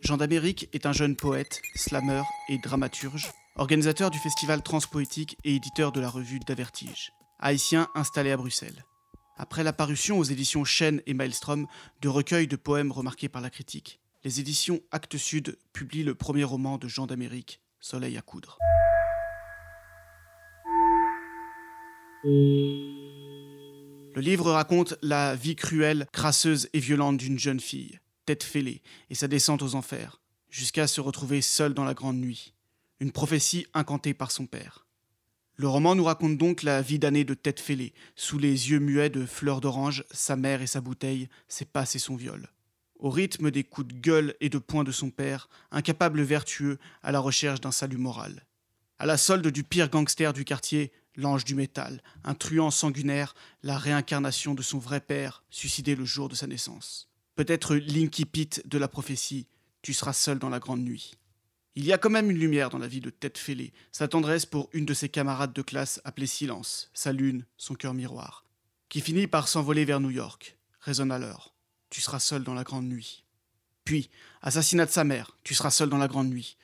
Jean d'Amérique est un jeune poète, slammer et dramaturge, organisateur du festival Transpoétique et éditeur de la revue D'Avertige, haïtien installé à Bruxelles. Après la parution aux éditions Chêne et Maelstrom de recueils de poèmes remarqués par la critique, les éditions Actes Sud publient le premier roman de Jean d'Amérique, Soleil à coudre. Le livre raconte la vie cruelle, crasseuse et violente d'une jeune fille, tête fêlée, et sa descente aux enfers, jusqu'à se retrouver seule dans la grande nuit, une prophétie incantée par son père. Le roman nous raconte donc la vie d'année de tête fêlée, sous les yeux muets de fleurs d'orange, sa mère et sa bouteille, ses passes et son viol. Au rythme des coups de gueule et de poing de son père, incapable vertueux à la recherche d'un salut moral. À la solde du pire gangster du quartier, l'ange du métal, un truand sanguinaire, la réincarnation de son vrai père, suicidé le jour de sa naissance. Peut-être l'incipit de la prophétie, tu seras seul dans la grande nuit. Il y a quand même une lumière dans la vie de Tête Fêlée, sa tendresse pour une de ses camarades de classe appelée Silence, sa lune, son cœur miroir, qui finit par s'envoler vers New York, résonne l'heure. Tu seras seul dans la grande nuit. Puis, assassinat de sa mère, tu seras seul dans la grande nuit.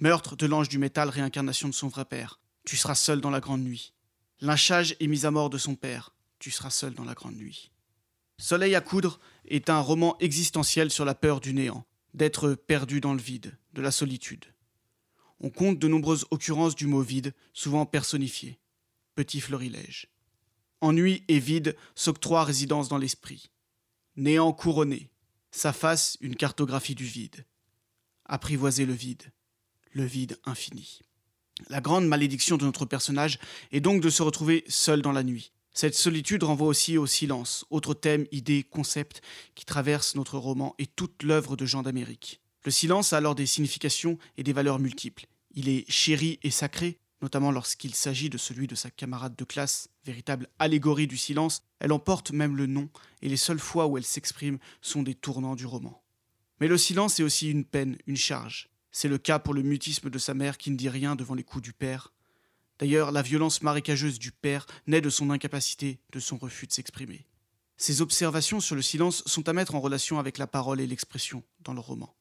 Meurtre de l'ange du métal, réincarnation de son vrai père, tu seras seul dans la grande nuit. Lynchage et mise à mort de son père, tu seras seul dans la grande nuit. Soleil à coudre est un roman existentiel sur la peur du néant, d'être perdu dans le vide, de la solitude. On compte de nombreuses occurrences du mot vide, souvent personnifié. Petit florilège. Ennui et vide s'octroient résidence dans l'esprit. Néant couronné, sa face une cartographie du vide. Apprivoiser le vide, le vide infini. La grande malédiction de notre personnage est donc de se retrouver seul dans la nuit, cette solitude renvoie aussi au silence, autre thème, idée, concept qui traverse notre roman et toute l'œuvre de Jean d'Amérique. Le silence a alors des significations et des valeurs multiples. Il est chéri et sacré, notamment lorsqu'il s'agit de celui de sa camarade de classe, véritable allégorie du silence, elle emporte même le nom, et les seules fois où elle s'exprime sont des tournants du roman. Mais le silence est aussi une peine, une charge. C'est le cas pour le mutisme de sa mère qui ne dit rien devant les coups du père, D'ailleurs, la violence marécageuse du père naît de son incapacité, de son refus de s'exprimer. Ces observations sur le silence sont à mettre en relation avec la parole et l'expression dans le roman.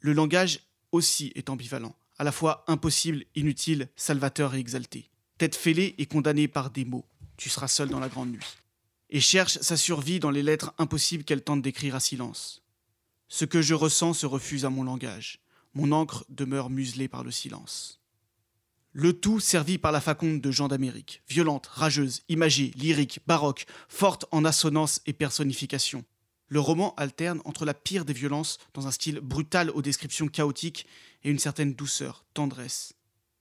Le langage aussi est ambivalent, à la fois impossible, inutile, salvateur et exalté. Tête fêlée et condamnée par des mots. Tu seras seul dans la grande nuit. Et cherche sa survie dans les lettres impossibles qu'elle tente d'écrire à silence. Ce que je ressens se refuse à mon langage. Mon encre demeure muselée par le silence. Le tout servi par la faconde de Jean d'Amérique, violente, rageuse, imagée, lyrique, baroque, forte en assonance et personnification. Le roman alterne entre la pire des violences dans un style brutal aux descriptions chaotiques et une certaine douceur, tendresse.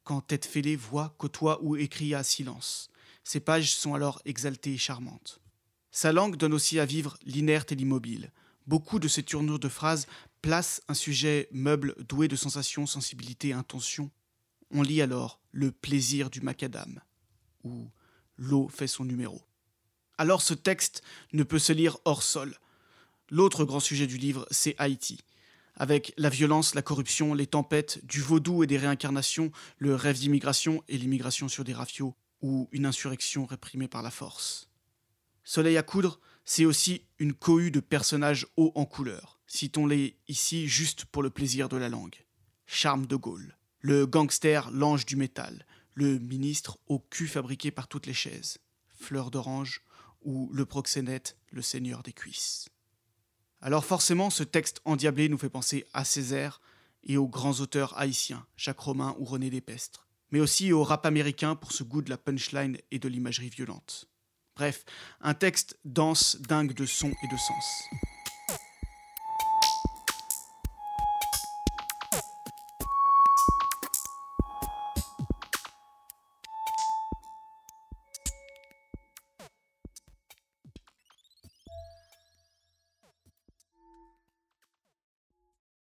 Quand Tête Fêlée voit, côtoie ou écrit à silence. Ses pages sont alors exaltées et charmantes. Sa langue donne aussi à vivre l'inerte et l'immobile. Beaucoup de ses tournures de phrases placent un sujet meuble doué de sensations, sensibilité intention on lit alors Le plaisir du macadam, où l'eau fait son numéro. Alors ce texte ne peut se lire hors sol. L'autre grand sujet du livre, c'est Haïti. Avec la violence, la corruption, les tempêtes, du vaudou et des réincarnations, le rêve d'immigration et l'immigration sur des rafiaux, ou une insurrection réprimée par la force. Soleil à coudre, c'est aussi une cohue de personnages hauts en couleur. Citons-les ici juste pour le plaisir de la langue. Charme de Gaulle, le gangster l'ange du métal, le ministre au cul fabriqué par toutes les chaises, fleur d'orange, ou le proxénète, le seigneur des cuisses. Alors forcément, ce texte endiablé nous fait penser à Césaire et aux grands auteurs haïtiens, Jacques Romain ou René Despestre, mais aussi au rap américain pour ce goût de la punchline et de l'imagerie violente. Bref, un texte dense, dingue de sons et de sens.